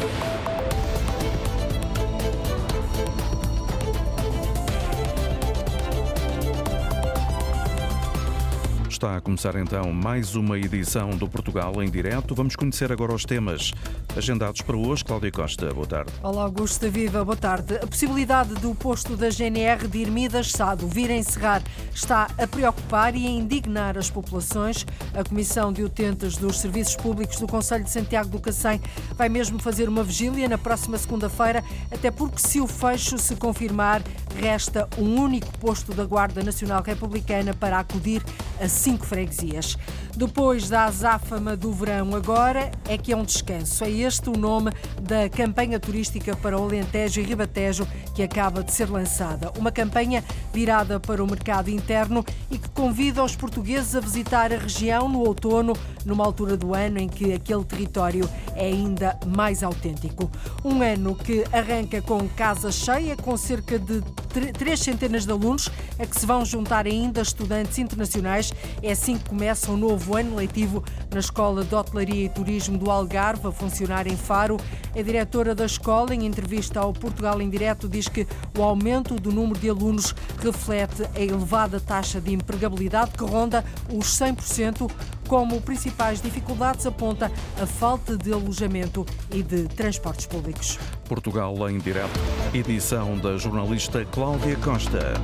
Thank you. Está a começar então mais uma edição do Portugal em direto. Vamos conhecer agora os temas agendados para hoje. Cláudia Costa, boa tarde. Olá, Augusto Viva, boa tarde. A possibilidade do posto da GNR de Irmidas Sado vir a encerrar está a preocupar e a indignar as populações. A Comissão de Utentes dos Serviços Públicos do Conselho de Santiago do Cacém vai mesmo fazer uma vigília na próxima segunda-feira, até porque se o fecho se confirmar, resta um único posto da Guarda Nacional Republicana para acudir a cinco freguesias. Depois da azáfama do verão, agora é que é um descanso. É este o nome da campanha turística para o e Ribatejo que acaba de ser lançada. Uma campanha virada para o mercado interno e que convida os portugueses a visitar a região no outono, numa altura do ano em que aquele território é ainda mais autêntico. Um ano que arranca com casa cheia, com cerca de três centenas de alunos, a que se vão juntar ainda estudantes internacionais. É assim que começa o novo ano letivo na Escola de Hotelaria e Turismo do Algarve, a funcionar em Faro. A diretora da escola, em entrevista ao Portugal em Direto, diz que o aumento do número de alunos reflete a elevada taxa de empregabilidade que ronda os 100%, como principais dificuldades aponta a falta de alojamento e de transportes públicos. Portugal em Direto, edição da jornalista Cláudia Costa.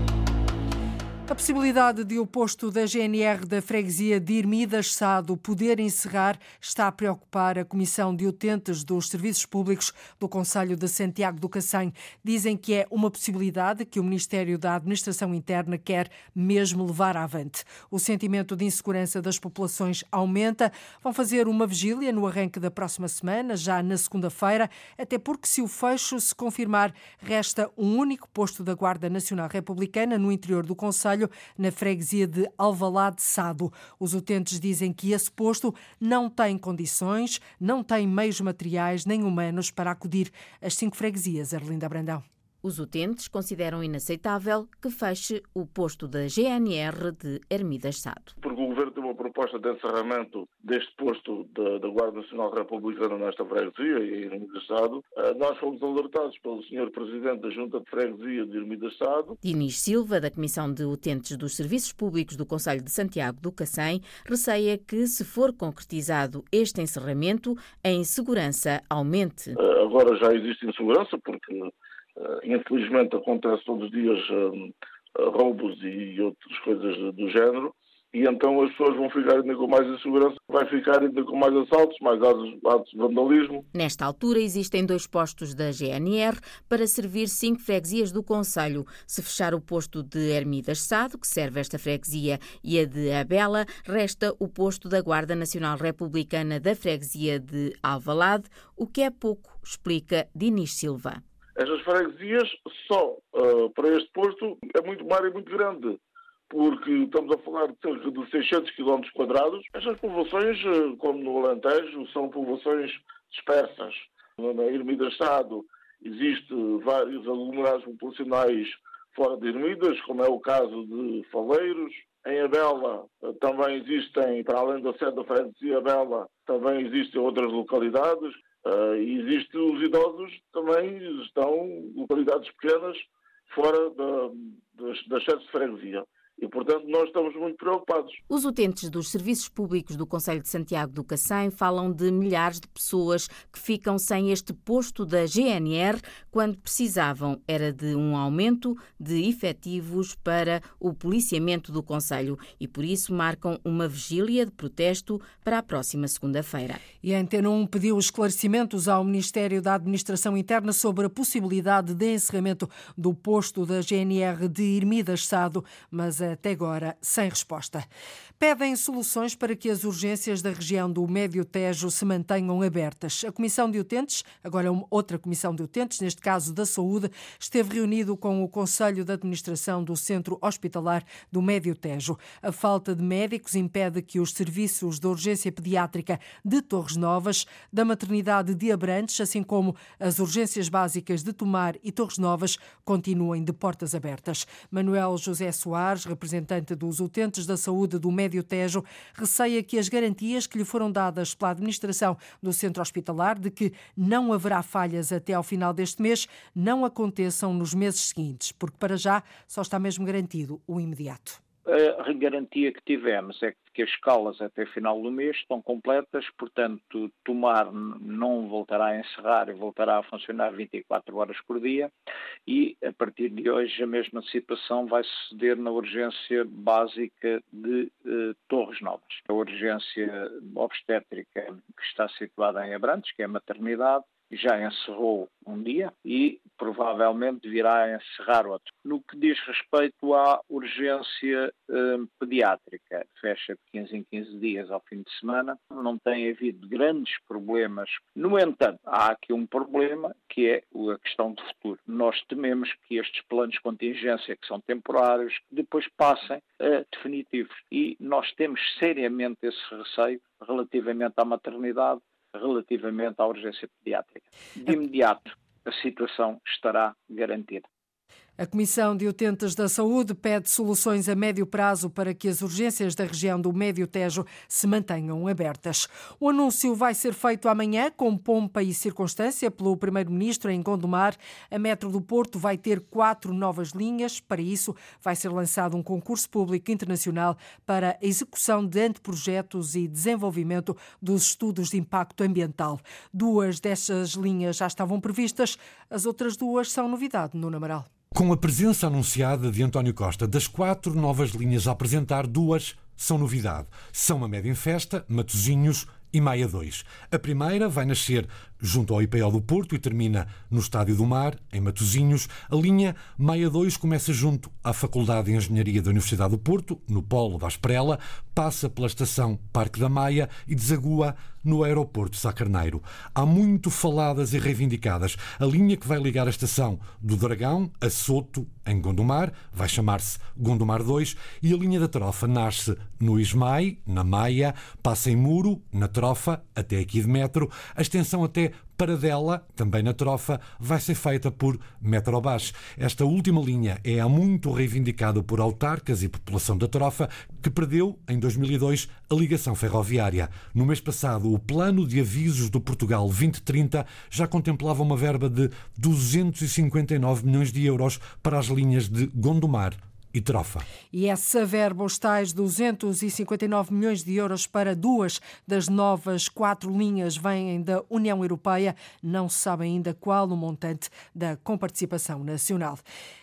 A possibilidade de o posto da GNR da freguesia de Irmidas Sado poder encerrar está a preocupar a Comissão de Utentes dos Serviços Públicos do Conselho de Santiago do Cacém. Dizem que é uma possibilidade que o Ministério da Administração Interna quer mesmo levar avante. O sentimento de insegurança das populações aumenta. Vão fazer uma vigília no arranque da próxima semana, já na segunda-feira, até porque se o fecho se confirmar, resta um único posto da Guarda Nacional Republicana no interior do Conselho na freguesia de Alvalade Sado. Os utentes dizem que esse posto não tem condições, não tem meios materiais nem humanos para acudir às cinco freguesias. Arlinda Brandão. Os utentes consideram inaceitável que feche o posto da GNR de Ermidas Sado. Porque o Governo tem uma proposta de encerramento deste posto da, da Guarda Nacional Republicana nesta freguesia e em Ermidas Sado. Eh, nós fomos alertados pelo Sr. Presidente da Junta de Freguesia de Ermidas Sado. Dinis Silva, da Comissão de Utentes dos Serviços Públicos do Conselho de Santiago do Cacém, receia que, se for concretizado este encerramento, a insegurança aumente. Eh, agora já existe insegurança porque infelizmente acontece todos os dias eh, roubos e outras coisas do género, e então as pessoas vão ficar ainda com mais insegurança, vai ficar ainda com mais assaltos, mais atos, atos de vandalismo. Nesta altura existem dois postos da GNR para servir cinco freguesias do Conselho. Se fechar o posto de Ermidas Sado, que serve esta freguesia, e a de Abela, resta o posto da Guarda Nacional Republicana da freguesia de Alvalade, o que é pouco, explica Dinis Silva. Estas freguesias, só uh, para este posto, é muito uma área muito grande, porque estamos a falar de cerca de 600 km quadrados. Estas povoações, uh, como no Alentejo, são povoações dispersas. Na Ermida Estado existe vários aglomerados populacionais fora de Ermidas, como é o caso de Faleiros. Em Abela uh, também existem, para além da sede da freguesia Abela, também existem outras localidades. Uh, existe os idosos também estão localidades pequenas fora da, das, das sedes de freguesia. E, portanto, nós estamos muito preocupados. Os utentes dos serviços públicos do Conselho de Santiago do Cacém falam de milhares de pessoas que ficam sem este posto da GNR quando precisavam era de um aumento de efetivos para o policiamento do Conselho e, por isso, marcam uma vigília de protesto para a próxima segunda-feira. E a Antena 1 pediu esclarecimentos ao Ministério da Administração Interna sobre a possibilidade de encerramento do posto da GNR de Irmidas Sado, mas até agora sem resposta. Pedem soluções para que as urgências da região do Médio Tejo se mantenham abertas. A Comissão de Utentes, agora outra Comissão de Utentes, neste caso da Saúde, esteve reunido com o Conselho de Administração do Centro Hospitalar do Médio Tejo. A falta de médicos impede que os serviços de urgência pediátrica de Torres Novas, da maternidade de Abrantes, assim como as urgências básicas de Tomar e Torres Novas, continuem de portas abertas. Manuel José Soares, representante dos utentes da saúde do Médio Tejo, receia que as garantias que lhe foram dadas pela administração do centro hospitalar de que não haverá falhas até ao final deste mês não aconteçam nos meses seguintes, porque para já só está mesmo garantido o imediato. A garantia que tivemos é que as escalas até final do mês estão completas, portanto, Tomar não voltará a encerrar e voltará a funcionar 24 horas por dia e, a partir de hoje, a mesma situação vai suceder na urgência básica de eh, Torres Novas. A urgência obstétrica que está situada em Abrantes, que é a maternidade, já encerrou um dia e provavelmente virá encerrar outro. No que diz respeito à urgência eh, pediátrica, fecha de 15 em 15 dias ao fim de semana, não tem havido grandes problemas. No entanto, há aqui um problema que é a questão do futuro. Nós tememos que estes planos de contingência, que são temporários, depois passem a definitivos. E nós temos seriamente esse receio relativamente à maternidade relativamente à urgência pediátrica. De imediato, a situação estará garantida. A Comissão de Utentes da Saúde pede soluções a médio prazo para que as urgências da região do Médio Tejo se mantenham abertas. O anúncio vai ser feito amanhã com pompa e circunstância pelo Primeiro-Ministro em Gondomar. A Metro do Porto vai ter quatro novas linhas. Para isso, vai ser lançado um concurso público internacional para a execução de anteprojetos e desenvolvimento dos estudos de impacto ambiental. Duas destas linhas já estavam previstas, as outras duas são novidade no Namaral. Com a presença anunciada de António Costa das quatro novas linhas a apresentar, duas são novidade. São a Média em Festa, Matozinhos e Maia 2. A primeira vai nascer junto ao IPL do Porto e termina no Estádio do Mar, em Matozinhos. A linha Maia 2 começa junto à Faculdade de Engenharia da Universidade do Porto, no Polo da Asprela, passa pela estação Parque da Maia e desagua no aeroporto Carneiro. Há muito faladas e reivindicadas. A linha que vai ligar a estação do Dragão a Soto, em Gondomar, vai chamar-se Gondomar 2, e a linha da Trofa nasce no Ismai, na Maia, passa em Muro, na Trofa, até aqui de metro, a extensão até Paradela, também na Trofa, vai ser feita por Metrobas. Esta última linha é há muito reivindicada por autarcas e população da Trofa, que perdeu, em 2002, a ligação ferroviária. No mês passado, o Plano de Avisos do Portugal 2030 já contemplava uma verba de 259 milhões de euros para as linhas de Gondomar, e trofa. E essa verba, os tais 259 milhões de euros para duas das novas quatro linhas vêm da União Europeia. Não se sabe ainda qual o montante da comparticipação nacional.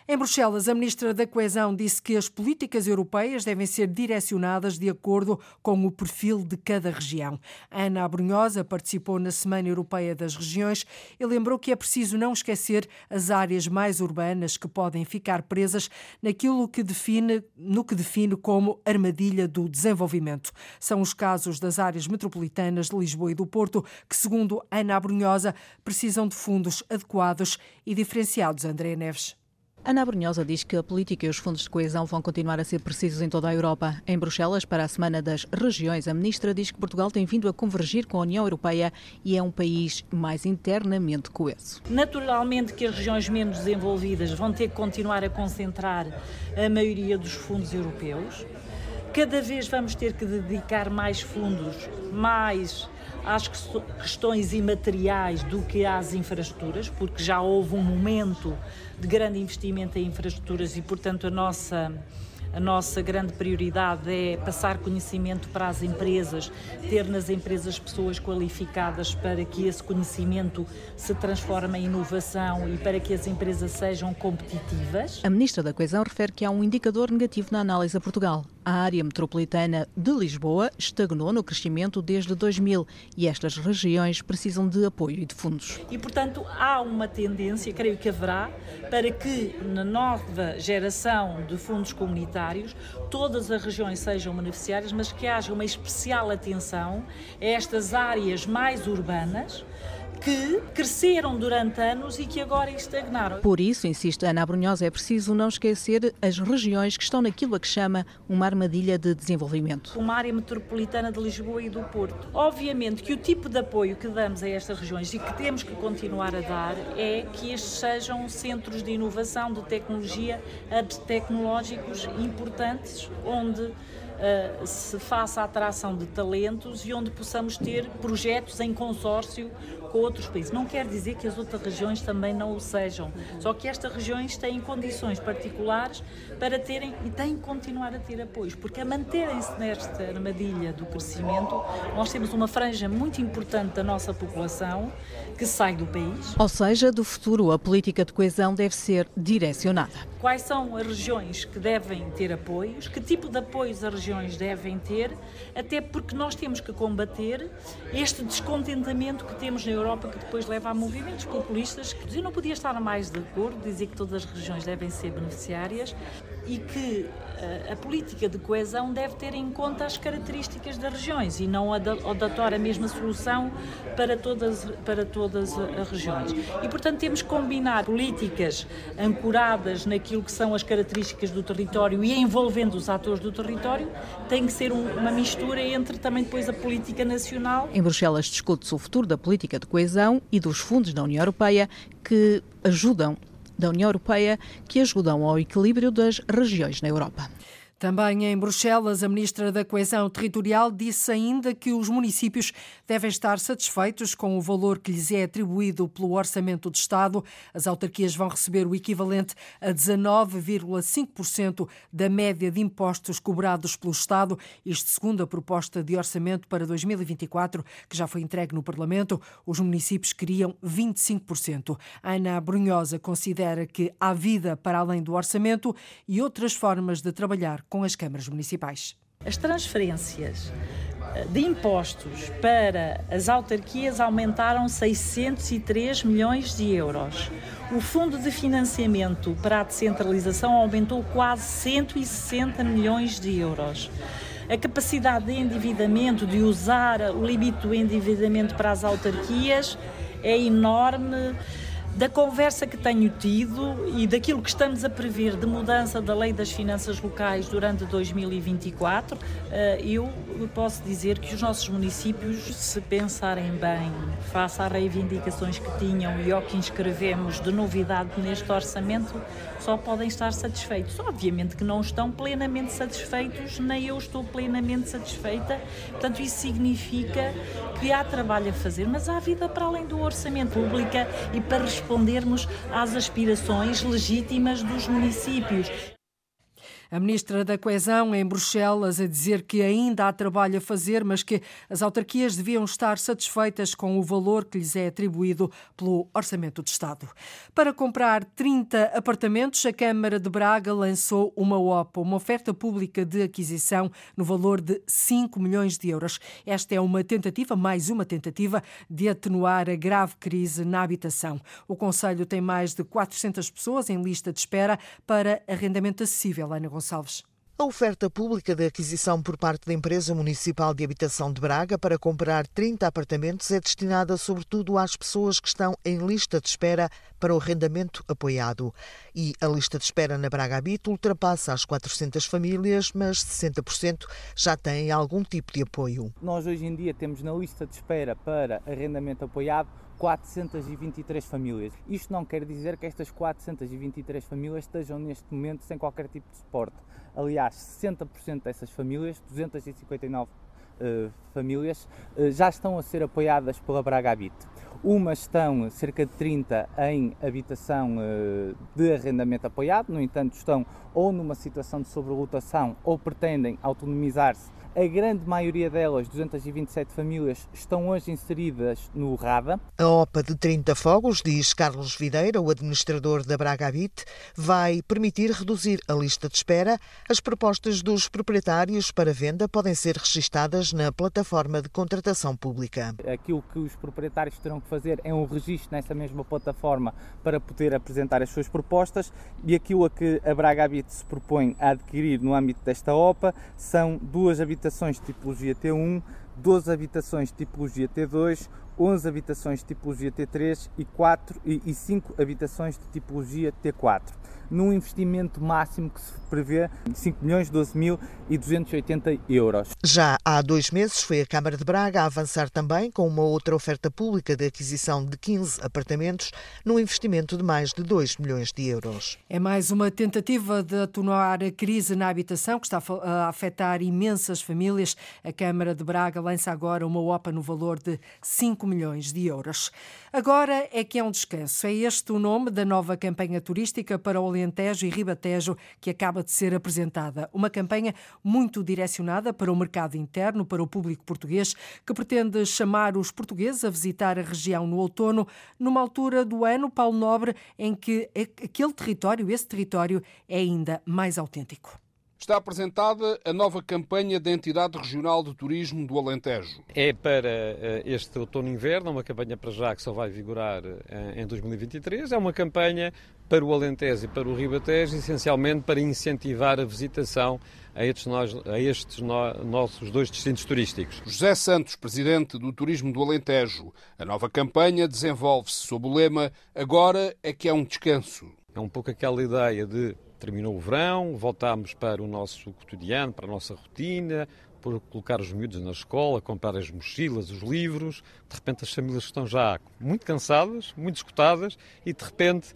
Em Bruxelas, a ministra da Coesão disse que as políticas europeias devem ser direcionadas de acordo com o perfil de cada região. Ana Abrunhosa participou na Semana Europeia das Regiões e lembrou que é preciso não esquecer as áreas mais urbanas que podem ficar presas naquilo que define, no que define como armadilha do desenvolvimento. São os casos das áreas metropolitanas de Lisboa e do Porto que, segundo Ana Abrunhosa, precisam de fundos adequados e diferenciados. André Neves. Ana Brunhosa diz que a política e os fundos de coesão vão continuar a ser precisos em toda a Europa. Em Bruxelas, para a Semana das Regiões, a ministra diz que Portugal tem vindo a convergir com a União Europeia e é um país mais internamente coeso. Naturalmente que as regiões menos desenvolvidas vão ter que continuar a concentrar a maioria dos fundos europeus. Cada vez vamos ter que dedicar mais fundos, mais às questões imateriais do que às infraestruturas, porque já houve um momento de grande investimento em infraestruturas e, portanto, a nossa a nossa grande prioridade é passar conhecimento para as empresas, ter nas empresas pessoas qualificadas para que esse conhecimento se transforme em inovação e para que as empresas sejam competitivas. A Ministra da Coesão refere que há um indicador negativo na análise a Portugal. A área metropolitana de Lisboa estagnou no crescimento desde 2000 e estas regiões precisam de apoio e de fundos. E, portanto, há uma tendência, creio que haverá, para que na nova geração de fundos comunitários todas as regiões sejam beneficiárias, mas que haja uma especial atenção a estas áreas mais urbanas que cresceram durante anos e que agora estagnaram. Por isso, insiste Ana Brunhosa, é preciso não esquecer as regiões que estão naquilo a que chama uma armadilha de desenvolvimento. Uma área metropolitana de Lisboa e do Porto. Obviamente que o tipo de apoio que damos a estas regiões e que temos que continuar a dar é que estes sejam centros de inovação, de tecnologia, tecnológicos importantes, onde uh, se faça a atração de talentos e onde possamos ter projetos em consórcio com outros países. Não quer dizer que as outras regiões também não o sejam, só que estas regiões têm condições particulares para terem e têm que continuar a ter apoios, porque a manterem-se nesta armadilha do crescimento, nós temos uma franja muito importante da nossa população que sai do país. Ou seja, do futuro, a política de coesão deve ser direcionada. Quais são as regiões que devem ter apoios? Que tipo de apoios as regiões devem ter? Até porque nós temos que combater este descontentamento que temos na Europa, que depois leva a movimentos populistas. Eu não podia estar mais de acordo, dizer que todas as regiões devem ser beneficiárias e que eh, a política de coesão deve ter em conta as características das regiões e não adotar a mesma solução para todas, para todas as regiões. E, portanto, temos que combinar políticas ancoradas naquilo que são as características do território e envolvendo os atores do território, tem que ser uma mistura entre também depois a política nacional. Em Bruxelas discute-se o futuro da política de coesão e dos fundos da União Europeia que ajudam da União Europeia que ajudam ao equilíbrio das regiões na Europa. Também em Bruxelas, a Ministra da Coesão Territorial disse ainda que os municípios devem estar satisfeitos com o valor que lhes é atribuído pelo Orçamento de Estado. As autarquias vão receber o equivalente a 19,5% da média de impostos cobrados pelo Estado, isto segundo a proposta de orçamento para 2024, que já foi entregue no Parlamento. Os municípios queriam 25%. Ana Brunhosa considera que há vida para além do orçamento e outras formas de trabalhar com as câmaras municipais. As transferências eh, de impostos para as autarquias aumentaram 603 milhões de euros. O fundo de financiamento para a descentralização aumentou quase 160 milhões de euros. A capacidade de endividamento, de usar o limite do endividamento para as autarquias, é enorme da conversa que tenho tido e daquilo que estamos a prever de mudança da lei das finanças locais durante 2024, eh, eu posso dizer que os nossos municípios, se pensarem bem, face às reivindicações que tinham e ao que inscrevemos de novidade neste orçamento, só podem estar satisfeitos. Obviamente que não estão plenamente satisfeitos, nem eu estou plenamente satisfeita. Portanto, isso significa que há trabalho a fazer, mas há vida para além do orçamento público e para respondermos às aspirações legítimas dos municípios. A ministra da Coesão em Bruxelas a dizer que ainda há trabalho a fazer, mas que as autarquias deviam estar satisfeitas com o valor que lhes é atribuído pelo Orçamento de Estado. Para comprar 30 apartamentos, a Câmara de Braga lançou uma OPA, uma oferta pública de aquisição no valor de 5 milhões de euros. Esta é uma tentativa, mais uma tentativa, de atenuar a grave crise na habitação. O Conselho tem mais de 400 pessoas em lista de espera para arrendamento acessível. Ana. A oferta pública de aquisição por parte da Empresa Municipal de Habitação de Braga para comprar 30 apartamentos é destinada sobretudo às pessoas que estão em lista de espera para o arrendamento apoiado. E a lista de espera na Braga Habito ultrapassa as 400 famílias, mas 60% já têm algum tipo de apoio. Nós hoje em dia temos na lista de espera para arrendamento apoiado 423 famílias. Isto não quer dizer que estas 423 famílias estejam neste momento sem qualquer tipo de suporte. Aliás, 60% dessas famílias, 259 uh, famílias, uh, já estão a ser apoiadas pela Braga Habit. Umas estão, cerca de 30, em habitação uh, de arrendamento apoiado, no entanto, estão ou numa situação de sobrelotação ou pretendem autonomizar-se a grande maioria delas, 227 famílias, estão hoje inseridas no RADA. A OPA de 30 fogos, diz Carlos Videira, o administrador da Braga Habit, vai permitir reduzir a lista de espera. As propostas dos proprietários para venda podem ser registadas na plataforma de contratação pública. Aquilo que os proprietários terão que fazer é um registro nessa mesma plataforma para poder apresentar as suas propostas e aquilo a que a Braga Habit se propõe a adquirir no âmbito desta OPA são duas habitações habitações de tipologia T1, 12 habitações de tipologia T2, 11 habitações de tipologia T3 e, 4, e 5 habitações de tipologia T4 num investimento máximo que se prevê de 5 milhões 12 mil e 280 euros. Já há dois meses foi a Câmara de Braga a avançar também com uma outra oferta pública de aquisição de 15 apartamentos num investimento de mais de 2 milhões de euros. É mais uma tentativa de atenuar a crise na habitação que está a afetar imensas famílias. A Câmara de Braga lança agora uma OPA no valor de 5 milhões de euros. Agora é que é um descanso. É este o nome da nova campanha turística para o Alentejo e Ribatejo que acaba de ser apresentada. Uma campanha muito direcionada para o mercado interno, para o público português, que pretende chamar os portugueses a visitar a região no outono, numa altura do ano, Paulo Nobre, em que aquele território, esse território, é ainda mais autêntico está apresentada a nova campanha da Entidade Regional de Turismo do Alentejo. É para eh, este outono-inverno, uma campanha para já que só vai vigorar eh, em 2023. É uma campanha para o Alentejo e para o Ribatejo, essencialmente para incentivar a visitação a estes, nós, a estes no, nossos dois destinos turísticos. José Santos, presidente do Turismo do Alentejo. A nova campanha desenvolve-se sob o lema Agora é que é um descanso. É um pouco aquela ideia de terminou o verão, voltámos para o nosso cotidiano, para a nossa rotina, por colocar os miúdos na escola, comprar as mochilas, os livros. De repente as famílias estão já muito cansadas, muito escutadas e de repente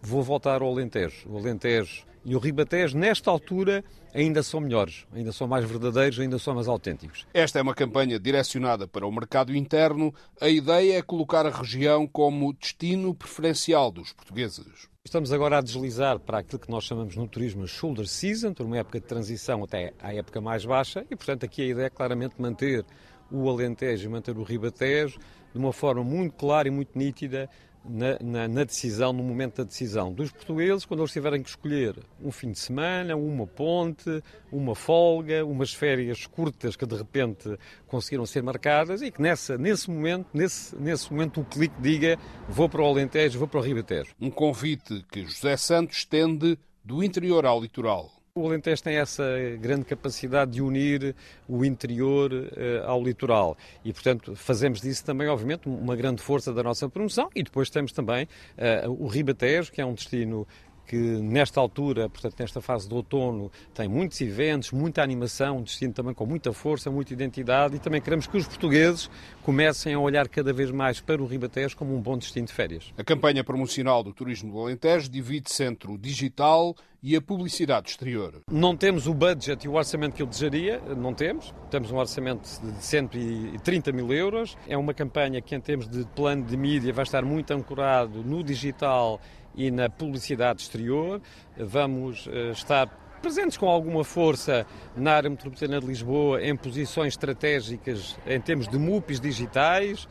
vou voltar ao Alentejo. O Alentejo e o Ribatejo, nesta altura, ainda são melhores, ainda são mais verdadeiros, ainda são mais autênticos. Esta é uma campanha direcionada para o mercado interno. A ideia é colocar a região como destino preferencial dos portugueses. Estamos agora a deslizar para aquilo que nós chamamos no turismo shoulder season, uma época de transição até à época mais baixa, e portanto aqui a ideia é claramente manter o Alentejo e manter o Ribatejo de uma forma muito clara e muito nítida na, na, na, decisão, no momento da decisão dos portugueses, quando eles tiverem que escolher um fim de semana, uma ponte, uma folga, umas férias curtas que de repente conseguiram ser marcadas e que nessa, nesse, momento, nesse, nesse momento o clique diga vou para o Alentejo, vou para o Ribatejo. Um convite que José Santos estende do interior ao litoral. O Alentejo tem essa grande capacidade de unir o interior uh, ao litoral. E, portanto, fazemos disso também, obviamente, uma grande força da nossa promoção. E depois temos também uh, o Ribatejo, que é um destino que nesta altura, portanto nesta fase de outono, tem muitos eventos, muita animação, um destino também com muita força, muita identidade e também queremos que os portugueses comecem a olhar cada vez mais para o Ribatejo como um bom destino de férias. A campanha promocional do turismo do Alentejo divide-se entre o digital e a publicidade exterior. Não temos o budget e o orçamento que eu desejaria, não temos. Temos um orçamento de 130 mil euros. É uma campanha que, em termos de plano de mídia, vai estar muito ancorado no digital e na publicidade exterior. Vamos uh, estar presentes com alguma força na área metropolitana de Lisboa em posições estratégicas em termos de MUPs digitais uh,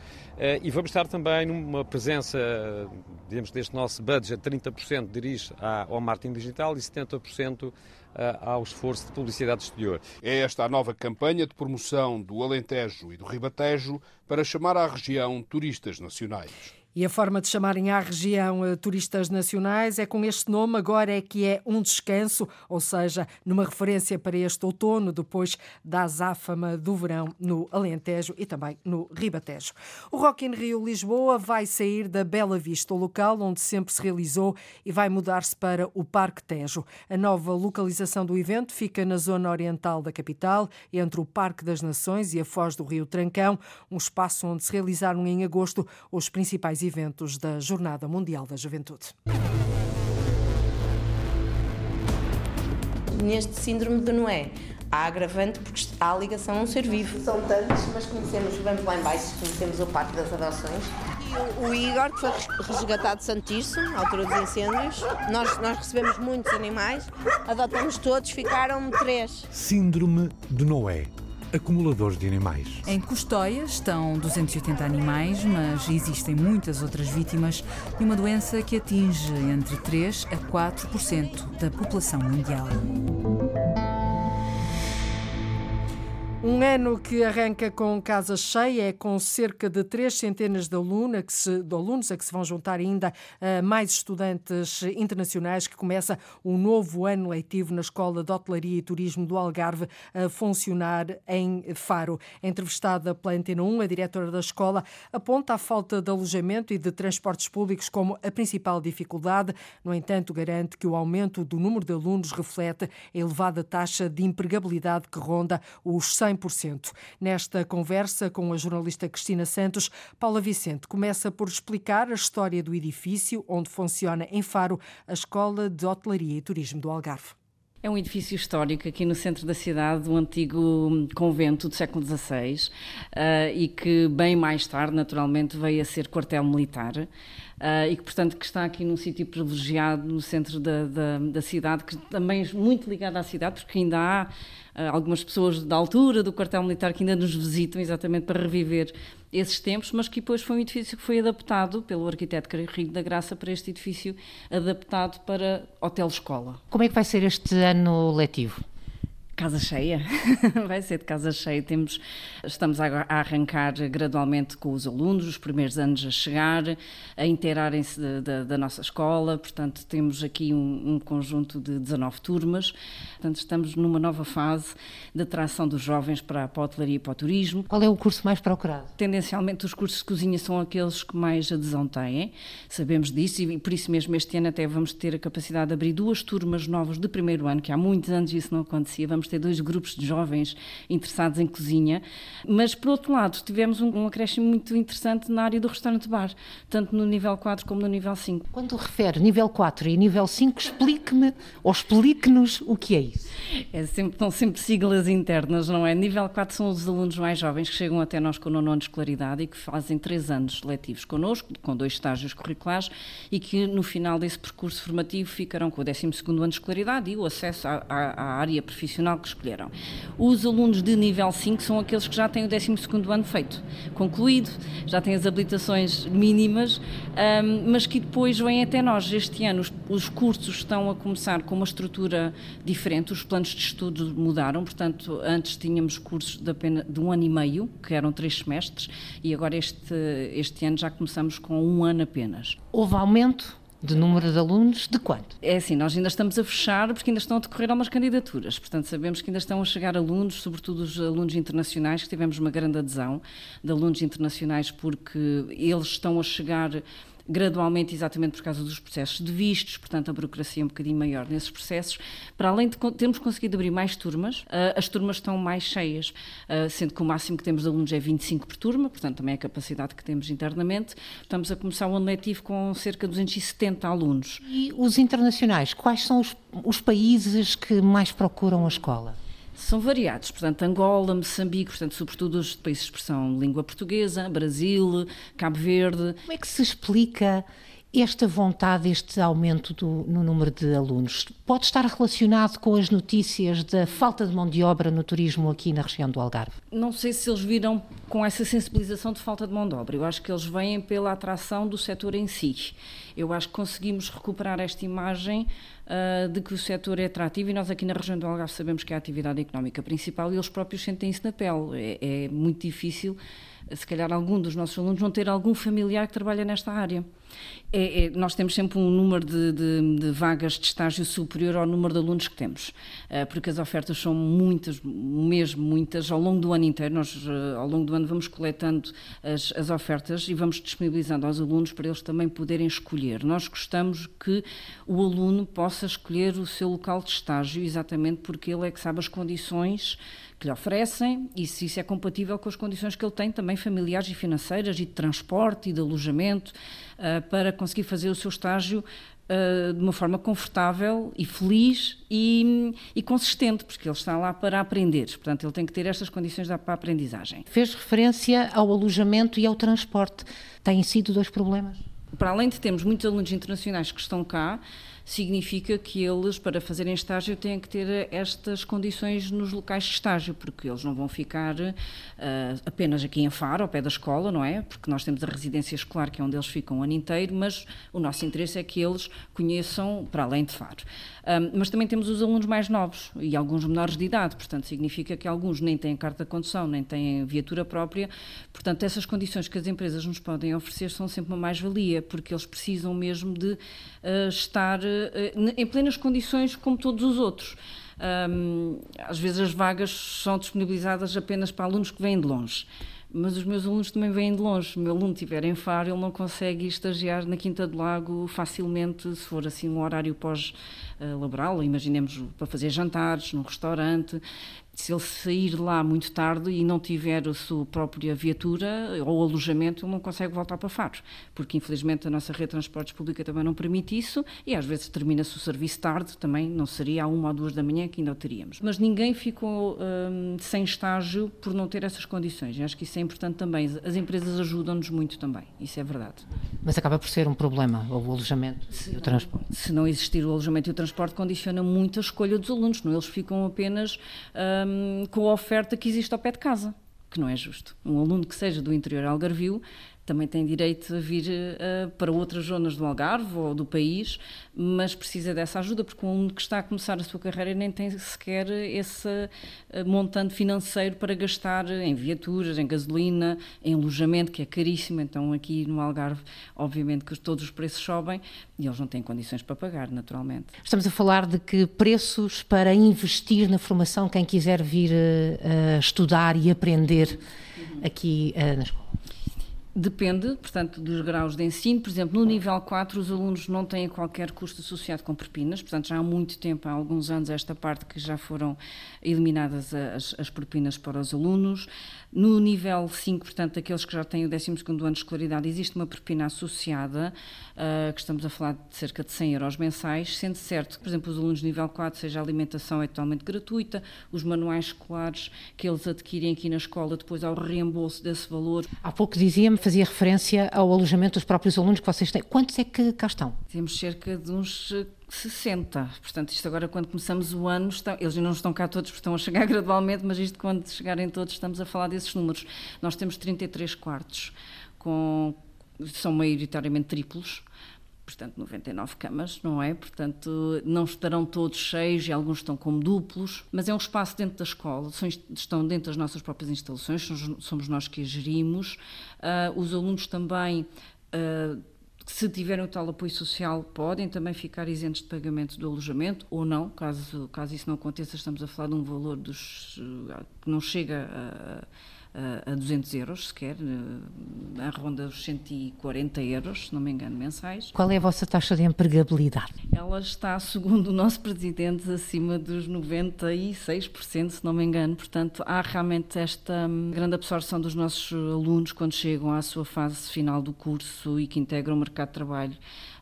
e vamos estar também numa presença, digamos, deste nosso budget, 30% dirige ao marketing digital e 70% eh, ao esforço de publicidade exterior. É esta a nova campanha de promoção do Alentejo e do Ribatejo para chamar à região turistas nacionais. E a forma de chamarem à região uh, turistas nacionais é com este nome, agora é que é um descanso, ou seja, numa referência para este outono, depois da azáfama do verão no Alentejo e também no Ribatejo. O Rock in Rio Lisboa vai sair da Bela Vista, o local onde sempre se realizou, e vai mudar-se para o Parque Tejo. A nova localização do evento fica na zona oriental da capital, entre o Parque das Nações e a Foz do Rio Trancão, um espaço onde se realizaram em agosto os principais eventos da Jornada Mundial da Juventude. Neste síndrome de Noé, há agravante porque há ligação a um ser vivo. São tantos, mas conhecemos, vamos lá embaixo, conhecemos o Parque das Adoções. O, o Igor, que foi resgatado de Santirce, à altura dos incêndios. Nós, nós recebemos muitos animais, adotamos todos, ficaram três. Síndrome de Noé acumuladores de animais. Em Custóia estão 280 animais, mas existem muitas outras vítimas de uma doença que atinge entre 3 a 4% da população mundial. Um ano que arranca com casa cheia, é com cerca de três centenas de, aluna que se, de alunos a que se vão juntar ainda uh, mais estudantes internacionais, que começa um novo ano letivo na Escola de Hotelaria e Turismo do Algarve a funcionar em Faro. Entrevistada pela Antena 1, a diretora da escola aponta a falta de alojamento e de transportes públicos como a principal dificuldade. No entanto, garante que o aumento do número de alunos reflete a elevada taxa de empregabilidade que ronda os 100 100%. Nesta conversa com a jornalista Cristina Santos, Paula Vicente começa por explicar a história do edifício onde funciona em Faro a Escola de Hotelaria e Turismo do Algarve. É um edifício histórico aqui no centro da cidade, um antigo convento do século XVI uh, e que bem mais tarde, naturalmente, veio a ser quartel militar uh, e que, portanto, que está aqui num sítio privilegiado no centro da, da, da, cidade, que também é muito ligado à cidade, porque ainda há uh, algumas pessoas da altura do quartel militar que ainda nos visitam exatamente para reviver esses tempos, mas que depois foi um edifício que foi adaptado pelo arquiteto Carrilho da Graça para este edifício adaptado para hotel-escola. Como é que vai ser este ano letivo? Casa cheia, vai ser de casa cheia. Temos, estamos a, arrancar gradualmente com os alunos, os primeiros anos a chegar, a inteirarem-se da, da, nossa escola. Portanto, temos aqui um, um, conjunto de 19 turmas. Portanto, estamos numa nova fase de atração dos jovens para, para a hotelaria e para o turismo. Qual é o curso mais procurado? Tendencialmente, os cursos de cozinha são aqueles que mais adesão têm. Sabemos disso e por isso mesmo este ano até vamos ter a capacidade de abrir duas turmas novas de primeiro ano, que há muitos anos isso não acontecia. Vamos vamos ter dois grupos de jovens interessados em cozinha, mas por outro lado tivemos um, um acréscimo muito interessante na área do restaurante-bar, tanto no nível 4 como no nível 5. Quando refere nível 4 e nível 5, explique-me ou explique-nos o que é isso. É sempre, são sempre siglas internas, não é? Nível 4 são os alunos mais jovens que chegam até nós com o nono de escolaridade e que fazem três anos letivos connosco, com dois estágios curriculares e que no final desse percurso formativo ficarão com o 12 ano de escolaridade e o acesso à, à, à área profissional que escolheram. Os alunos de nível 5 são aqueles que já têm o 12 ano feito, concluído, já têm as habilitações mínimas, um, mas que depois vêm até nós. Este ano os, os, cursos estão a começar com uma estrutura diferente, os planos de estudo mudaram, portanto, antes tínhamos cursos de, apenas, de um ano e meio, que eram três semestres, e agora este, este ano já começamos com um ano apenas. Houve aumento de número de alunos, de quanto? É assim, nós ainda estamos a fechar porque ainda estão a decorrer algumas candidaturas, portanto sabemos que ainda estão a chegar alunos, sobretudo os alunos internacionais, que tivemos uma grande adesão de alunos internacionais porque eles estão a chegar gradualmente, exatamente por causa dos processos de vistos, portanto a burocracia é um bocadinho maior nesses processos. Para além de termos conseguido abrir mais turmas, ah, as turmas estão mais cheias, ah, sendo que o máximo que temos de alunos é 25 por turma, portanto também é a capacidade que temos internamente. Estamos a começar o ano letivo com cerca de 270 alunos. E os internacionais, quais são os, os países que mais procuram a escola? São variados, portanto, Angola, Moçambique, portanto, sobretudo os países de expressão língua portuguesa, Brasil, Cabo Verde. Como é que se explica esta vontade, este aumento do, no número de alunos? Pode estar relacionado com as notícias da falta de mão de obra no turismo aqui na região do Algarve? Não sei se eles viram com essa sensibilização de falta de mão de obra. Eu acho que eles vêm pela atração do setor em si. Eu acho que conseguimos recuperar esta imagem uh, de que o setor é atrativo e nós aqui na região do Algarve sabemos que é a atividade económica principal e eles próprios sentem isso na pele. É, é muito difícil, se calhar, algum dos nossos alunos não ter algum familiar que trabalha nesta área. É, é, nós temos sempre um número de, de, de, vagas de estágio superior ao número de alunos que temos, uh, porque as ofertas são muitas, mesmo muitas, ao longo do ano inteiro. Nós, uh, ao longo do ano, vamos coletando as, as ofertas e vamos disponibilizando aos alunos para eles também poderem escolher. Nós gostamos que o aluno possa escolher o seu local de estágio, exatamente porque ele é que sabe as condições que lhe oferecem e se isso é compatível com as condições que ele tem também familiares e financeiras e de transporte e de alojamento para conseguir fazer o seu estágio uh, de uma forma confortável e feliz e, e, consistente, porque ele está lá para aprender. Portanto, ele tem que ter estas condições para a aprendizagem. Fez referência ao alojamento e ao transporte. Têm sido dois problemas? Para além de termos muitos alunos internacionais que estão cá, significa que eles, para fazerem estágio, têm que ter estas condições nos locais de estágio, porque eles não vão ficar uh, apenas aqui em Faro, ao pé da escola, não é? Porque nós temos a residência escolar, que é onde eles ficam o ano inteiro, mas o nosso interesse é que eles conheçam para além de Faro. Um, mas também temos os alunos mais novos e alguns menores de idade, portanto, significa que alguns nem têm carta de condução, nem têm viatura própria. Portanto, essas condições que as empresas nos podem oferecer são sempre uma mais-valia, porque eles precisam mesmo de uh, estar em plenas condições como todos os outros. Um, às vezes as vagas são disponibilizadas apenas para alunos que vêm de longe mas os meus alunos também vêm de longe. Se o meu aluno estiver em Faro, ele não consegue estagiar na Quinta do Lago facilmente, se for assim um horário pós-laboral, imaginemos para fazer jantares num restaurante se ele sair lá muito tarde e não tiver a sua própria viatura ou alojamento, ele não consegue voltar para Faro, porque infelizmente a nossa rede de transportes pública também não permite isso e às vezes termina-se o serviço tarde, também não seria a uma ou duas da manhã que ainda o teríamos. Mas ninguém ficou hum, sem estágio por não ter essas condições. Eu acho que isso é importante também. As empresas ajudam-nos muito também, isso é verdade. Mas acaba por ser um problema o alojamento se e o transporte. Se não existir o alojamento e o transporte, condiciona muito a escolha dos alunos, não? Eles ficam apenas. Hum, com a oferta que existe ao pé de casa, que não é justo. Um aluno que seja do interior algarvio também tem direito a vir uh, para outras zonas do Algarve ou do país, mas precisa dessa ajuda, porque um aluno que está a começar a sua carreira nem tem sequer esse uh, montante financeiro para gastar em viaturas, em gasolina, em alojamento, que é caríssimo. Então, aqui no Algarve, obviamente que todos os preços sobem e eles não têm condições para pagar, naturalmente. Estamos a falar de que preços para investir na formação, quem quiser vir uh, estudar e aprender aqui na escola. Depende, portanto, dos graus de ensino. Por exemplo, no nível 4, os alunos não têm qualquer custo associado com propinas, portanto, já há muito tempo, há alguns anos, esta parte que já foram eliminadas as, as propinas para os alunos. No nível 5, portanto, aqueles que já têm o 12 ano de escolaridade, existe uma propina associada, uh, que estamos a falar de cerca de 100 euros mensais, sendo certo que, por exemplo, os alunos de nível 4, seja a alimentação é totalmente gratuita, os manuais escolares que eles adquirem aqui na escola, depois ao reembolso desse valor. Há pouco dizia-me, fazia referência ao alojamento dos próprios alunos que vocês têm. Quantos é que cá estão? Temos cerca de uns 60. Portanto, isto agora, quando começamos o ano, estão, eles não estão cá todos, porque estão a chegar gradualmente, mas isto, quando chegarem todos, estamos a falar desses números. Nós temos 33 quartos, com, são maioritariamente triplos, portanto 99 camas, não é? Portanto, não estarão todos cheios e alguns estão como duplos, mas é um espaço dentro da escola, estão dentro das nossas próprias instalações, somos nós que as gerimos. Uh, os alunos também. Uh, se tiverem o tal apoio social, podem também ficar isentos de pagamento do alojamento ou não, caso, caso isso não aconteça, estamos a falar de um valor dos, eh, que não chega a a 200 euros sequer, a ronda dos 140 euros, se não me engano, mensais. Qual é a vossa taxa de empregabilidade? Ela está, segundo o nosso presidente, acima dos 96%, se não me engano. Portanto, há realmente esta hum, grande absorção dos nossos alunos quando chegam à sua fase final do curso e que integram o mercado de trabalho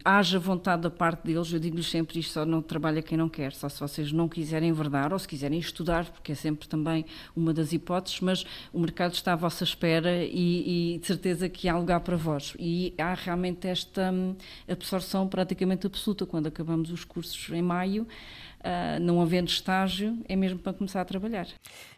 haja vontade da parte deles, eu digo-lhes sempre isto só não trabalha quem não quer, só se vocês não quiserem verdade ou se quiserem estudar, porque é sempre também uma das hipóteses, mas o mercado está à vossa espera e, e de certeza que há lugar para vós. E há realmente esta hum, absorção praticamente absoluta quando acabamos os cursos em maio uh, não havendo estágio, é mesmo para começar a trabalhar.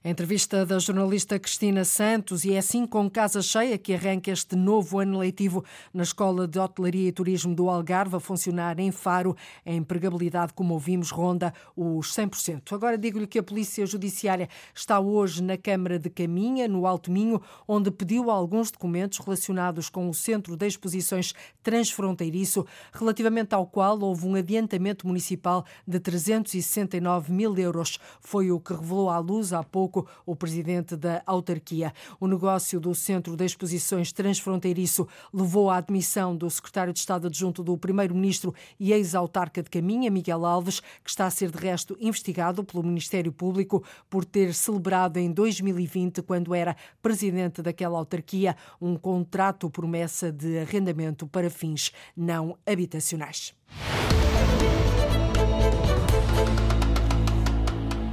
A entrevista da jornalista Cristina Santos, e é assim com casa cheia que arranca este novo ano letivo na Escola de Hotelaria e Turismo do Algarve, a funcionar em Faro. A empregabilidade, como ouvimos, ronda os 100%. Agora digo-lhe que a Polícia Judiciária está hoje na Câmara de Caminha, no Alto Minho, onde pediu alguns documentos relacionados com o Centro de Exposições Transfronteiriço, relativamente ao qual houve um adiantamento municipal de 300 269 mil euros. Foi o que revelou à luz há pouco o presidente da autarquia. O negócio do Centro de Exposições Transfronteiriço levou à admissão do secretário de Estado adjunto do primeiro-ministro e ex-autarca de Caminha, Miguel Alves, que está a ser de resto investigado pelo Ministério Público por ter celebrado em 2020, quando era presidente daquela autarquia, um contrato promessa de arrendamento para fins não habitacionais.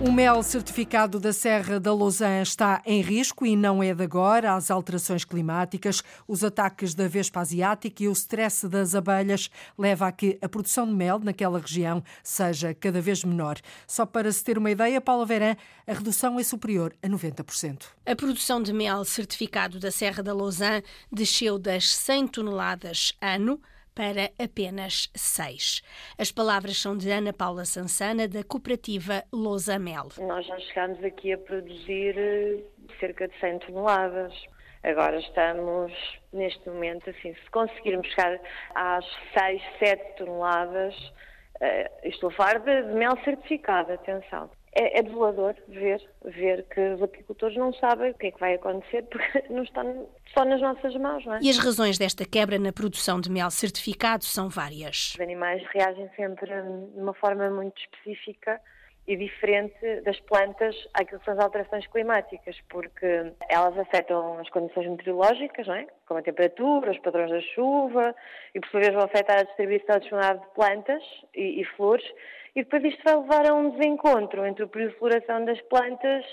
O mel certificado da Serra da Lausanne está em risco e não é de agora. As alterações climáticas, os ataques da vespa asiática e o stress das abelhas leva a que a produção de mel naquela região seja cada vez menor. Só para se ter uma ideia, Paula Verã, a redução é superior a 90%. A produção de mel certificado da Serra da Lausanne desceu das 100 toneladas ano para apenas seis. As palavras são de Ana Paula Sansana, da cooperativa Losamel. Nós já chegámos aqui a produzir eh, cerca de 100 toneladas. Agora estamos, neste momento, assim, se conseguirmos chegar às 6, 7 toneladas, uh, estou a falar de mel certificado, atenção é, é desolador ver, ver que os apicultores não sabem o que é que vai acontecer porque não está só nas nossas mãos, não é? E as razões desta quebra na produção de mel certificado são várias. Os animais reagem sempre de uma forma muito específica e diferente das plantas àquilo que são as alterações climáticas, porque elas afetam as condições meteorológicas, não é? como a temperatura, os padrões da chuva, e por sua vez vão afetar a distribuição de plantas e, e flores, e depois isto vai levar a um desencontro entre o período de floração das plantas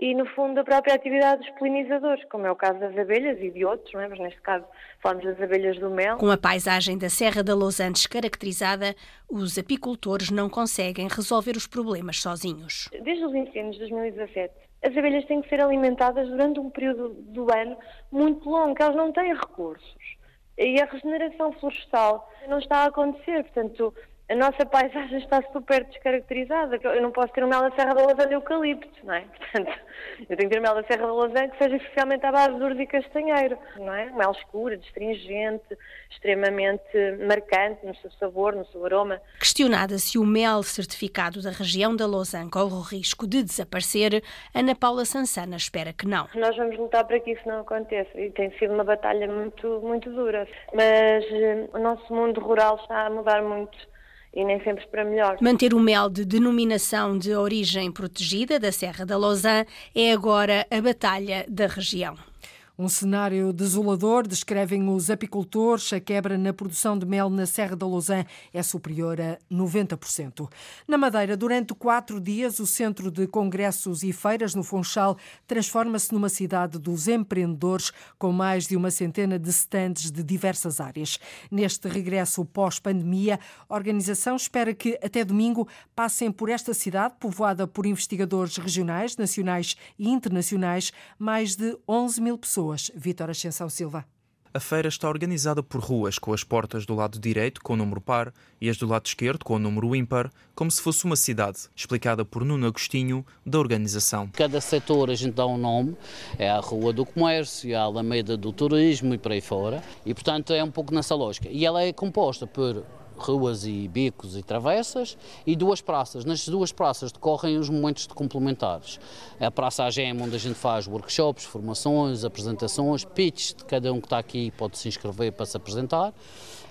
e, no fundo, a própria atividade dos polinizadores, como é o caso das abelhas e de outros, é? mas neste caso falamos das abelhas do mel. Com a paisagem da Serra da Lausanne descaracterizada, os apicultores não conseguem resolver os problemas sozinhos. Desde os incêndios de 2017, as abelhas têm que ser alimentadas durante um período do ano muito longo, que elas não têm recursos. E a regeneração florestal não está a acontecer, portanto a nossa paisagem está super descaracterizada. Eu não posso ter um mel da Serra da Lausanne de eucalipto, não é? Portanto, eu tenho que ter mel da Serra da Lausanne que seja especialmente à base de e castanheiro, não é? Mel escuro, astringente, extremamente marcante no seu sabor, no seu aroma. Questionada se o mel certificado da região da Lausanne corre o risco de desaparecer, Ana Paula Sansana espera que não. Nós vamos lutar para que isso não aconteça e tem sido uma batalha muito, muito dura. Mas eh, o nosso mundo rural está a mudar muito e nem sempre para melhor. Manter o mel de denominação de origem protegida da Serra da Lausanne é agora a batalha da região. Um cenário desolador, descrevem os apicultores. A quebra na produção de mel na Serra da Lausanne é superior a 90%. Na Madeira, durante quatro dias, o Centro de Congressos e Feiras no Funchal transforma-se numa cidade dos empreendedores, com mais de uma centena de stands de diversas áreas. Neste regresso pós-pandemia, a organização espera que até domingo passem por esta cidade, povoada por investigadores regionais, nacionais e internacionais, mais de 11 mil pessoas pessoas. Vítor Ascensão Silva. A feira está organizada por ruas, com as portas do lado direito com o número par e as do lado esquerdo com o número ímpar, como se fosse uma cidade, explicada por Nuno Agostinho, da organização. Cada setor a gente dá um nome, é a Rua do Comércio, a Alameda do Turismo e por aí fora, e portanto é um pouco nessa lógica. E ela é composta por ruas e bicos e travessas e duas praças. Nas duas praças decorrem os momentos de complementares. A Praça AGM, onde a gente faz workshops, formações, apresentações, pitches de cada um que está aqui pode se inscrever para se apresentar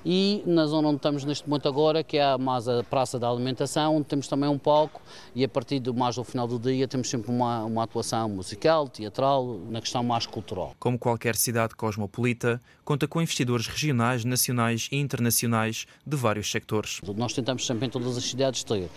e na zona onde estamos neste momento agora, que é mais a Praça da Alimentação, onde temos também um palco e a partir do mais do final do dia temos sempre uma, uma atuação musical, teatral, na questão mais cultural. Como qualquer cidade cosmopolita, conta com investidores regionais, nacionais e internacionais de vários sectores. Nós tentamos sempre em todas as cidades ter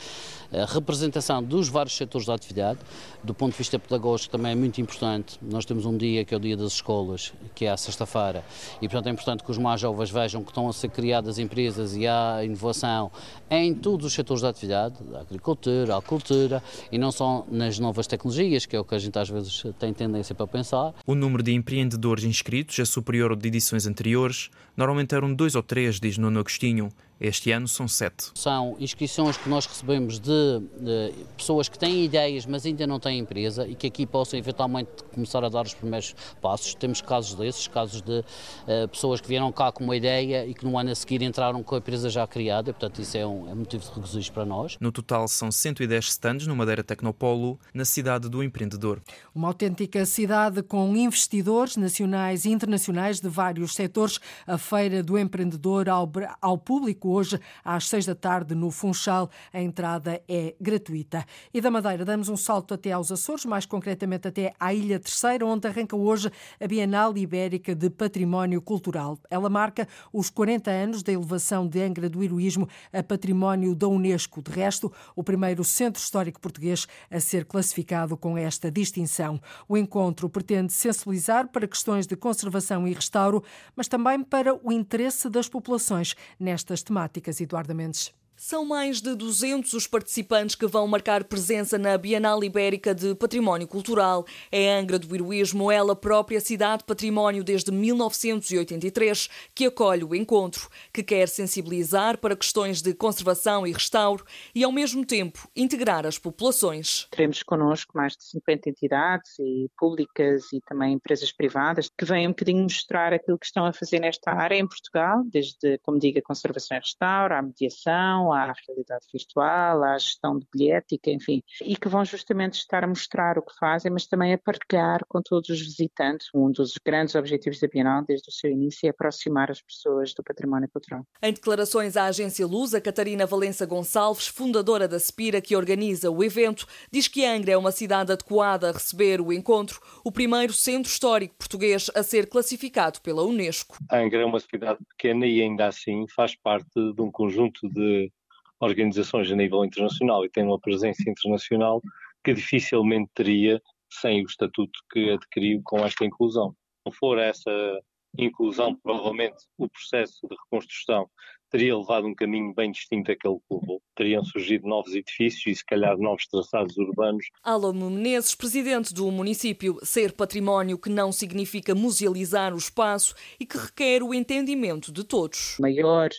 a representação dos vários setores da atividade, do ponto de vista pedagógico também é muito importante. Nós temos um dia que é o dia das escolas, que é a sexta-feira, e portanto é importante que os mais jovens vejam que estão a ser criadas empresas e há inovação em todos os setores da atividade, da agricultura, a cultura, e não só nas novas tecnologias, que é o que a gente às vezes tem tendência para pensar. O número de empreendedores inscritos é superior ao de edições anteriores, normalmente eram dois ou três, diz Nuno Agostinho. Este ano são sete. São inscrições que nós recebemos de, de, pessoas que têm ideias, mas ainda não têm empresa e que aqui possam eventualmente começar a dar os primeiros passos. Temos casos desses, casos de uh, pessoas que vieram cá com uma ideia e que no ano a seguir entraram com a empresa já criada, portanto isso é um é motivo de regozijo para nós. No total são 110 stands no Madeira Tecnopolo, na cidade do empreendedor. Uma autêntica cidade com investidores nacionais e internacionais de vários setores. A Feira do Empreendedor ao, ao público hoje às seis da tarde no Funchal. A entrada é gratuita. E da Madeira damos um salto até aos Açores, mais concretamente até à Ilha Terceira, onde arranca hoje a Bienal Ibérica de Património Cultural. Ela marca os 40 anos da elevação de Angra do Heroísmo a património da Unesco. De resto, o primeiro centro histórico português a ser classificado com esta distinção. O encontro pretende sensibilizar para questões de conservação e restauro, mas também para o interesse das populações nestas temáticas. Eduardo Mendes. São mais de 200 os participantes que vão marcar presença na Bienal Ibérica de Património Cultural. É Angra do Heroísmo, ela própria cidade património desde 1983, que acolhe o encontro, que quer sensibilizar para questões de conservação e restauro e, ao mesmo tempo, integrar as populações. Teremos connosco mais de 50 entidades e públicas e também empresas privadas que vêm um bocadinho mostrar aquilo que estão a fazer nesta área em Portugal, desde, como digo, a conservação e restauro, a mediação, à realidade virtual, à gestão de bilhética, enfim, e que vão justamente estar a mostrar o que fazem, mas também a partilhar com todos os visitantes. Um dos grandes objetivos da Bienal, desde o seu início, é aproximar as pessoas do património cultural. Em declarações à agência Luz, a Catarina Valença Gonçalves, fundadora da Spira, que organiza o evento, diz que Angra é uma cidade adequada a receber o encontro, o primeiro centro histórico português a ser classificado pela Unesco. Angra é uma cidade pequena e ainda assim faz parte de um conjunto de organizações a nível internacional e tem uma presença internacional que dificilmente teria sem o estatuto que adquiriu com esta inclusão. Se não for essa inclusão, provavelmente o processo de reconstrução teria levado um caminho bem distinto àquele que levou. Teriam surgido novos edifícios e, se calhar, novos traçados urbanos. Alô Menezes, presidente do município, ser património que não significa musealizar o espaço e que requer o entendimento de todos. Maior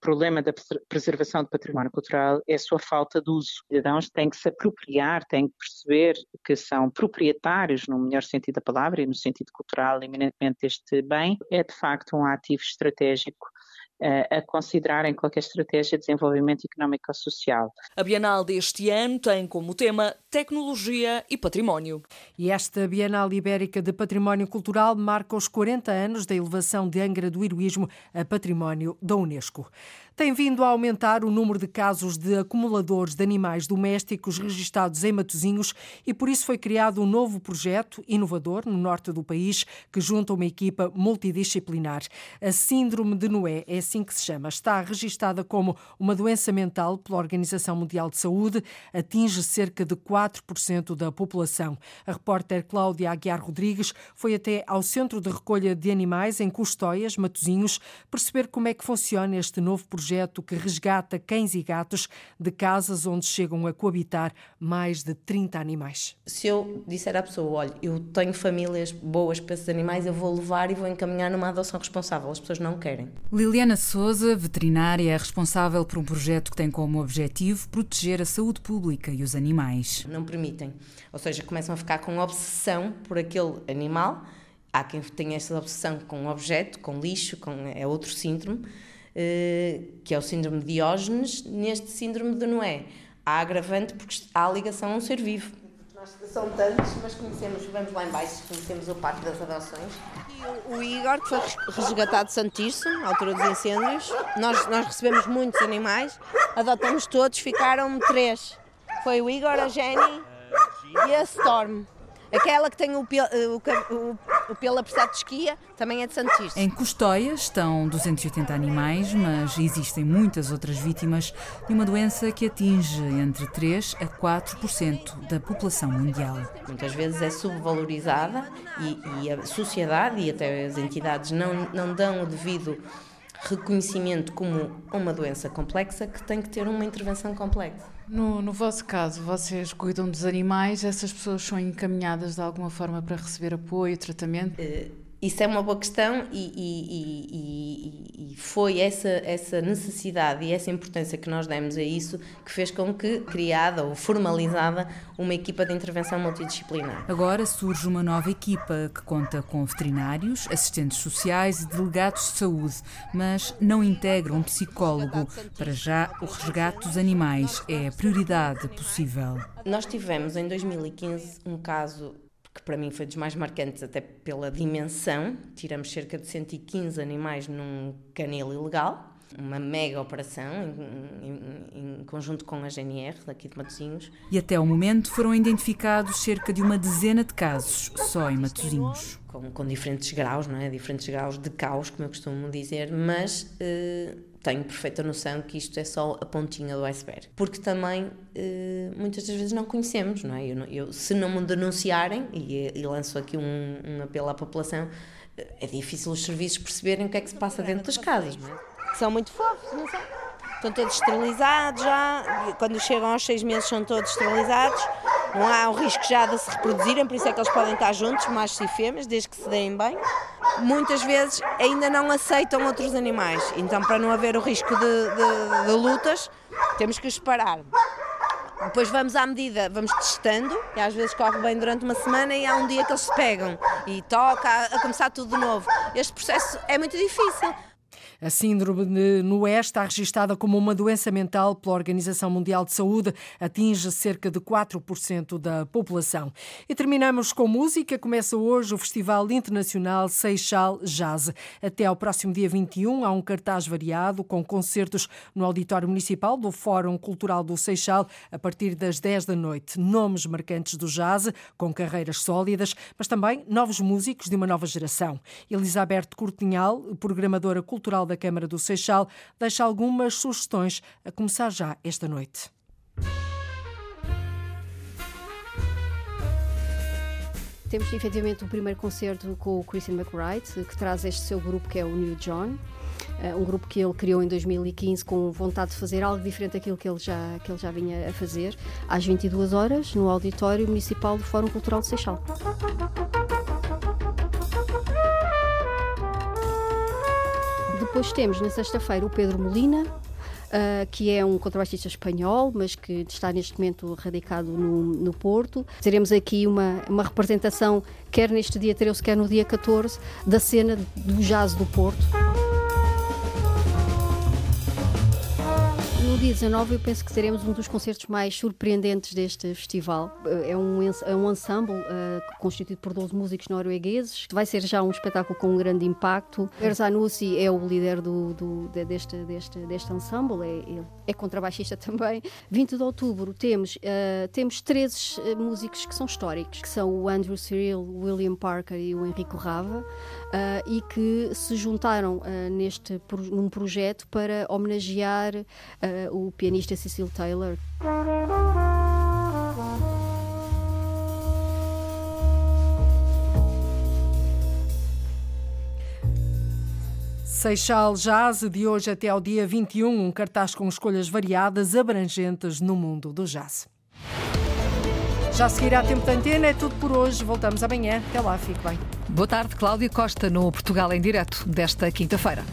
problema da preservação do património cultural é a sua falta de uso. Os cidadãos têm que se apropriar, têm que perceber que são proprietários, no melhor sentido da palavra e no sentido cultural, eminentemente deste bem. É, de facto, um ativo estratégico a considerar em qualquer estratégia de desenvolvimento económico social. A Bienal deste ano tem como tema tecnologia e património. E esta Bienal Ibérica de Património Cultural marca os 40 anos da elevação de Angra do Heroísmo a património da Unesco tem vindo a aumentar o número de casos de acumuladores de animais domésticos registados em Matosinhos e por isso foi criado um novo projeto inovador no norte do país que junta uma equipa multidisciplinar. A Síndrome de Noé é assim que se chama. Está registada como uma doença mental pela Organização Mundial de Saúde, atinge cerca de 4% da população. A repórter Cláudia Aguiar Rodrigues foi até ao Centro de Recolha de Animais em Custóias, Matosinhos, perceber como é que funciona este novo projeto projeto que resgata cães e gatos de casas onde chegam a coabitar mais de 30 animais. Se eu disser à pessoa, olha, eu tenho famílias boas para esses animais, eu vou levar e vou encaminhar numa adoção responsável. As pessoas não querem. Liliana Souza, veterinária, é responsável por um projeto que tem como objetivo proteger a saúde pública e os animais. Não permitem. Ou seja, começam a ficar com obsessão por aquele animal. Há quem tenha essa obsessão com objeto, com lixo, com, é outro síndrome que é o síndrome de Diógenes, neste síndrome de Noé. Há agravante porque há ligação a um ser vivo. Nós são tantos, mas conhecemos, vamos lá embaixo, conhecemos o Parque das Adoções. O, o Igor, que foi resgatado de Santirso, à altura dos incêndios, nós, nós recebemos muitos animais, adotamos todos, ficaram três. Foi o Igor, a Jenny e a Storm. Aquela que tem o, eh, o, o, o pelo apressado de esquia também é de Santos Em Custóias estão 280 animais, mas existem muitas outras vítimas de uma doença que atinge entre 3 a 4% da população mundial. Muitas vezes é subvalorizada e, e a sociedade e até as entidades não, não dão o devido reconhecimento como uma doença complexa que tem que ter uma intervenção complexa. No, no vosso caso, vocês cuidam dos animais, essas pessoas são encaminhadas de alguma forma para receber apoio, tratamento? Uh, isso é uma boa questão e, e, e, e, foi essa, essa necessidade e essa importância que nós demos a isso que fez com que criada ou formalizada uma equipa de intervenção multidisciplinar. Agora surge uma nova equipa que conta com veterinários, assistentes sociais e delegados de saúde, mas não integra um psicólogo. Para já, o resgate dos animais é a prioridade possível. Nós tivemos em 2015 um caso que para mim foi dos mais marcantes, até pela dimensão. Tiramos cerca de 115 animais num canil ilegal. uma mega operação em, em, em conjunto com a GNR, daqui de Matosinhos. E até o momento foram identificados cerca de uma dezena de casos, só em Matosinhos. Com, com diferentes graus, não é? Diferentes graus de caos, como eu costumo dizer, mas eh, tenho perfeita noção que isto é só a pontinha do iceberg. Porque também eh, muitas das vezes não conhecemos, não é? Eu, eu se não me denunciarem, e, e lanço aqui um, um apelo à população, é difícil os serviços perceberem o que é que se passa dentro das casas, não é? São muito fofos, não são? Estão todos esterilizados já, quando chegam aos seis meses são todos esterilizados, não há o risco já de se reproduzirem, por isso é que eles podem estar juntos, machos e fêmeas, desde que se deem bem. Muitas vezes ainda não aceitam outros animais, então para não haver o risco de, de, de lutas, temos que os separar. Depois vamos à medida, vamos testando, e às vezes corre bem durante uma semana e há um dia que eles se pegam e toca a começar tudo de novo. Este processo é muito difícil. A síndrome de Noé está registada como uma doença mental pela Organização Mundial de Saúde, atinge cerca de 4% da população. E terminamos com música. Começa hoje o Festival Internacional Seixal Jazz. Até ao próximo dia 21 há um cartaz variado com concertos no Auditório Municipal do Fórum Cultural do Seixal a partir das 10 da noite. Nomes marcantes do jazz, com carreiras sólidas, mas também novos músicos de uma nova geração. Elizabeth Cortinhal, programadora cultural da Câmara do Seixal, deixa algumas sugestões a começar já esta noite. Temos efetivamente o primeiro concerto com o Christian McBride, que traz este seu grupo que é o New John. Um grupo que ele criou em 2015 com vontade de fazer algo diferente daquilo que ele já, que ele já vinha a fazer, às 22 horas, no Auditório Municipal do Fórum Cultural de Seixal. Depois temos na sexta-feira o Pedro Molina, Uh, que é um contrabaixista espanhol, mas que está neste momento radicado no, no Porto. Teremos aqui uma, uma representação, quer neste dia 13, quer no dia 14, da cena do jazz do Porto. No dia 19 eu penso que teremos um dos concertos mais surpreendentes deste festival. É um, é um ensemble uh, constituído por 12 músicos noruegueses. Vai ser já um espetáculo com um grande impacto. Erzanussi é o líder do, do, deste, deste, deste ensemble, é, é contrabaixista também. 20 de outubro temos, uh, temos 13 músicos que são históricos, que são o Andrew Cyril, o William Parker e o Henrico Rava, uh, e que se juntaram neste, num projeto para homenagear o pianista Cecil Taylor. Seixal Jazz, de hoje até ao dia 21, um cartaz com escolhas variadas, abrangentes no mundo do jazz. Já seguirá tempo de antena, é tudo por hoje. Voltamos amanhã. Até lá, fique bem. Boa tarde, Cláudia Costa, no Portugal em Direto, desta quinta-feira.